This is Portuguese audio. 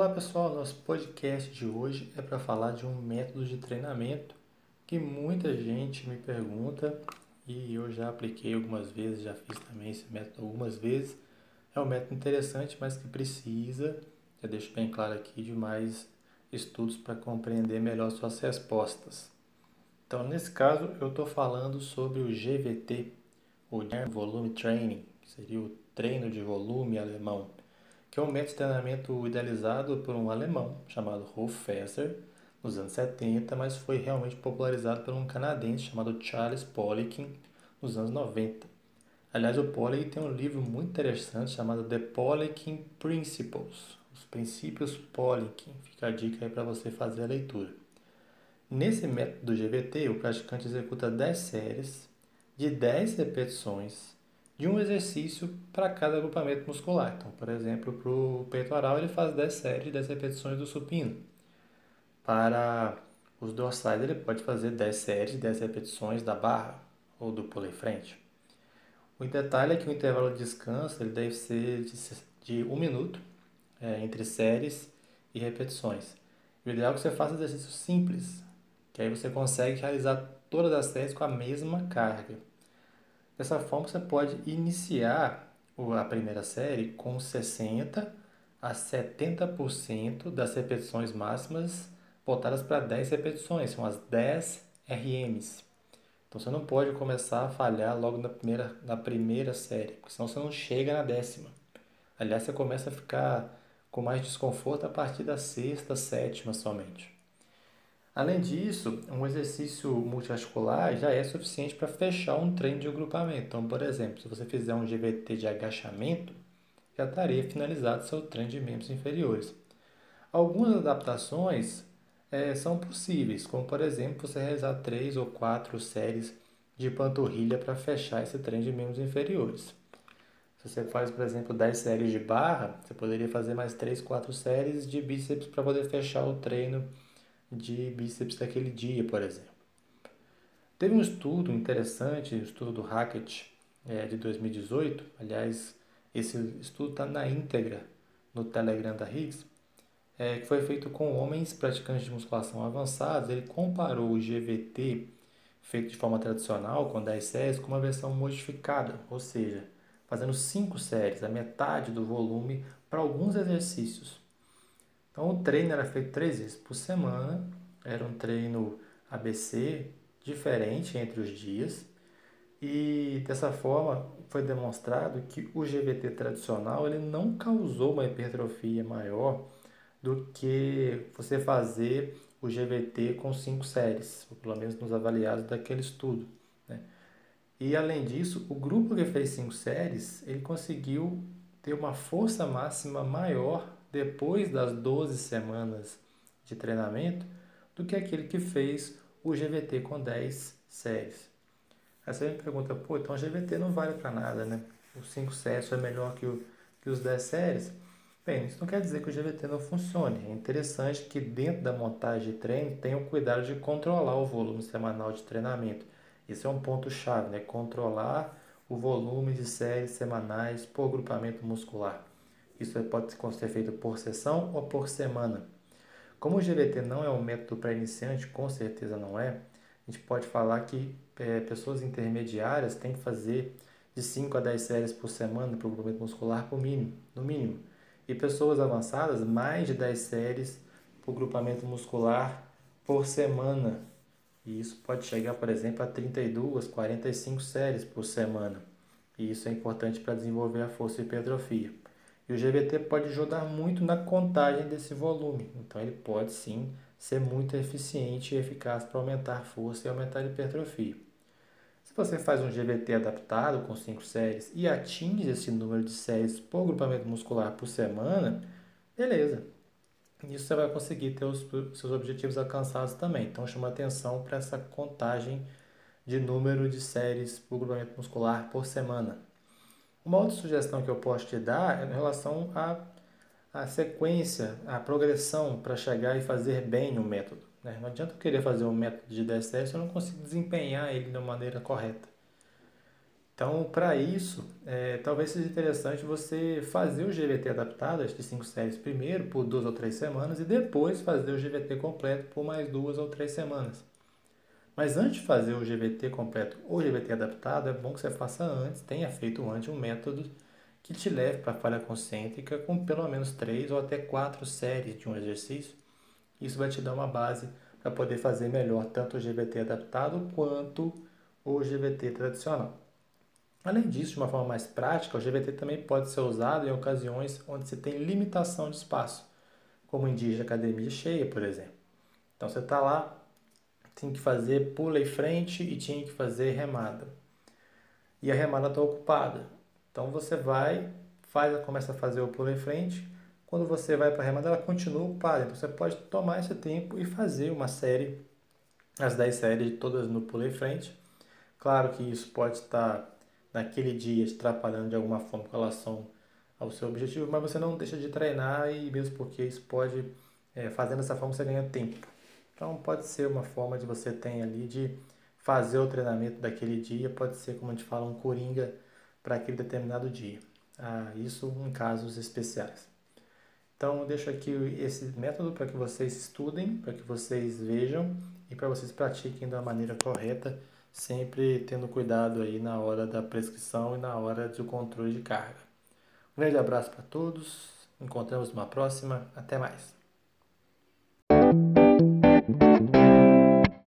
Olá pessoal, nosso podcast de hoje é para falar de um método de treinamento que muita gente me pergunta e eu já apliquei algumas vezes, já fiz também esse método algumas vezes. É um método interessante, mas que precisa, já deixo bem claro aqui, de mais estudos para compreender melhor suas respostas. Então, nesse caso, eu estou falando sobre o GVT, o Volume Training, que seria o treino de volume alemão, que é um método de treinamento idealizado por um alemão chamado Rolf Fesser nos anos 70, mas foi realmente popularizado por um canadense chamado Charles Poliquin nos anos 90. Aliás, o Poliquin tem um livro muito interessante chamado The Poliquin Principles, os princípios Poliquin. Fica a dica aí para você fazer a leitura. Nesse método do GVT, o praticante executa 10 séries de 10 repetições de um exercício para cada agrupamento muscular. Então, por exemplo, para o peitoral, ele faz 10 séries de 10 repetições do supino. Para os dorsais, ele pode fazer 10 séries de 10 repetições da barra ou do pulo em frente. O detalhe é que o intervalo de descanso ele deve ser de 1 um minuto é, entre séries e repetições. O ideal é que você faça exercícios simples, que aí você consegue realizar todas as séries com a mesma carga. Dessa forma, você pode iniciar a primeira série com 60 a 70% das repetições máximas voltadas para 10 repetições, são as 10 RMs. Então você não pode começar a falhar logo na primeira, na primeira série, porque senão você não chega na décima. Aliás, você começa a ficar com mais desconforto a partir da sexta, sétima somente. Além disso, um exercício multiarticular já é suficiente para fechar um treino de agrupamento. Então, por exemplo, se você fizer um GVT de agachamento, já estaria finalizado seu treino de membros inferiores. Algumas adaptações é, são possíveis, como por exemplo você realizar três ou quatro séries de panturrilha para fechar esse treino de membros inferiores. Se você faz, por exemplo, 10 séries de barra, você poderia fazer mais 3, 4 séries de bíceps para poder fechar o treino de bíceps daquele dia, por exemplo. Teve um estudo interessante, o um estudo do Hackett é, de 2018, aliás, esse estudo está na íntegra no Telegram da Higgs, é, que foi feito com homens praticantes de musculação avançados. Ele comparou o GVT feito de forma tradicional, com 10 séries, com uma versão modificada, ou seja, fazendo 5 séries, a metade do volume, para alguns exercícios. Então o treino era feito três vezes por semana, era um treino ABC diferente entre os dias e dessa forma foi demonstrado que o GVT tradicional ele não causou uma hipertrofia maior do que você fazer o GVT com cinco séries, ou pelo menos nos avaliados daquele estudo. Né? E além disso, o grupo que fez cinco séries ele conseguiu ter uma força máxima maior depois das 12 semanas de treinamento do que aquele que fez o GVT com 10 séries. Aí você me pergunta, pô, então o GVT não vale para nada, né? Os 5 séries é melhor que, o, que os 10 séries? Bem, isso não quer dizer que o GVT não funcione. É interessante que dentro da montagem de treino tenha o cuidado de controlar o volume semanal de treinamento. Esse é um ponto-chave, né? Controlar o volume de séries semanais por grupamento muscular. Isso pode ser feito por sessão ou por semana. Como o GVT não é um método para iniciante, com certeza não é, a gente pode falar que é, pessoas intermediárias têm que fazer de 5 a 10 séries por semana para o grupamento muscular por mínimo, no mínimo. E pessoas avançadas, mais de 10 séries para o grupamento muscular por semana. E isso pode chegar, por exemplo, a 32, 45 séries por semana. E isso é importante para desenvolver a força e hipertrofia. E o GVT pode ajudar muito na contagem desse volume. Então ele pode sim ser muito eficiente e eficaz para aumentar força e aumentar a hipertrofia. Se você faz um GVT adaptado com 5 séries e atinge esse número de séries por grupamento muscular por semana, beleza. Isso você vai conseguir ter os seus objetivos alcançados também. Então chama atenção para essa contagem de número de séries por grupamento muscular por semana. Uma outra sugestão que eu posso te dar é em relação à, à sequência, à progressão para chegar e fazer bem o método. Né? Não adianta eu querer fazer um método de DSS se eu não consigo desempenhar ele de uma maneira correta. Então, para isso, é, talvez seja interessante você fazer o GVT adaptado, as 5 séries primeiro, por duas ou três semanas, e depois fazer o GVT completo por mais duas ou três semanas. Mas antes de fazer o GVT completo ou GVT adaptado, é bom que você faça antes, tenha feito antes um método que te leve para a falha concêntrica com pelo menos três ou até quatro séries de um exercício. Isso vai te dar uma base para poder fazer melhor tanto o GVT adaptado quanto o GVT tradicional. Além disso, de uma forma mais prática, o GVT também pode ser usado em ocasiões onde você tem limitação de espaço, como em dias de academia cheia, por exemplo. Então você está lá, tem que fazer pula e frente e tinha que fazer remada. E a remada está ocupada. Então você vai, faz, começa a fazer o pula e frente. Quando você vai para a remada, ela continua ocupada. Então você pode tomar esse tempo e fazer uma série, as 10 séries todas no pula e frente. Claro que isso pode estar naquele dia atrapalhando de alguma forma com relação ao seu objetivo, mas você não deixa de treinar e mesmo porque isso pode, é, fazendo dessa forma, você ganha tempo. Então pode ser uma forma de você ter ali de fazer o treinamento daquele dia, pode ser, como a gente fala, um coringa para aquele determinado dia. Ah, isso em casos especiais. Então, eu deixo aqui esse método para que vocês estudem, para que vocês vejam e para vocês pratiquem da maneira correta sempre tendo cuidado aí na hora da prescrição e na hora do controle de carga. Um grande abraço para todos, encontramos numa próxima, até mais.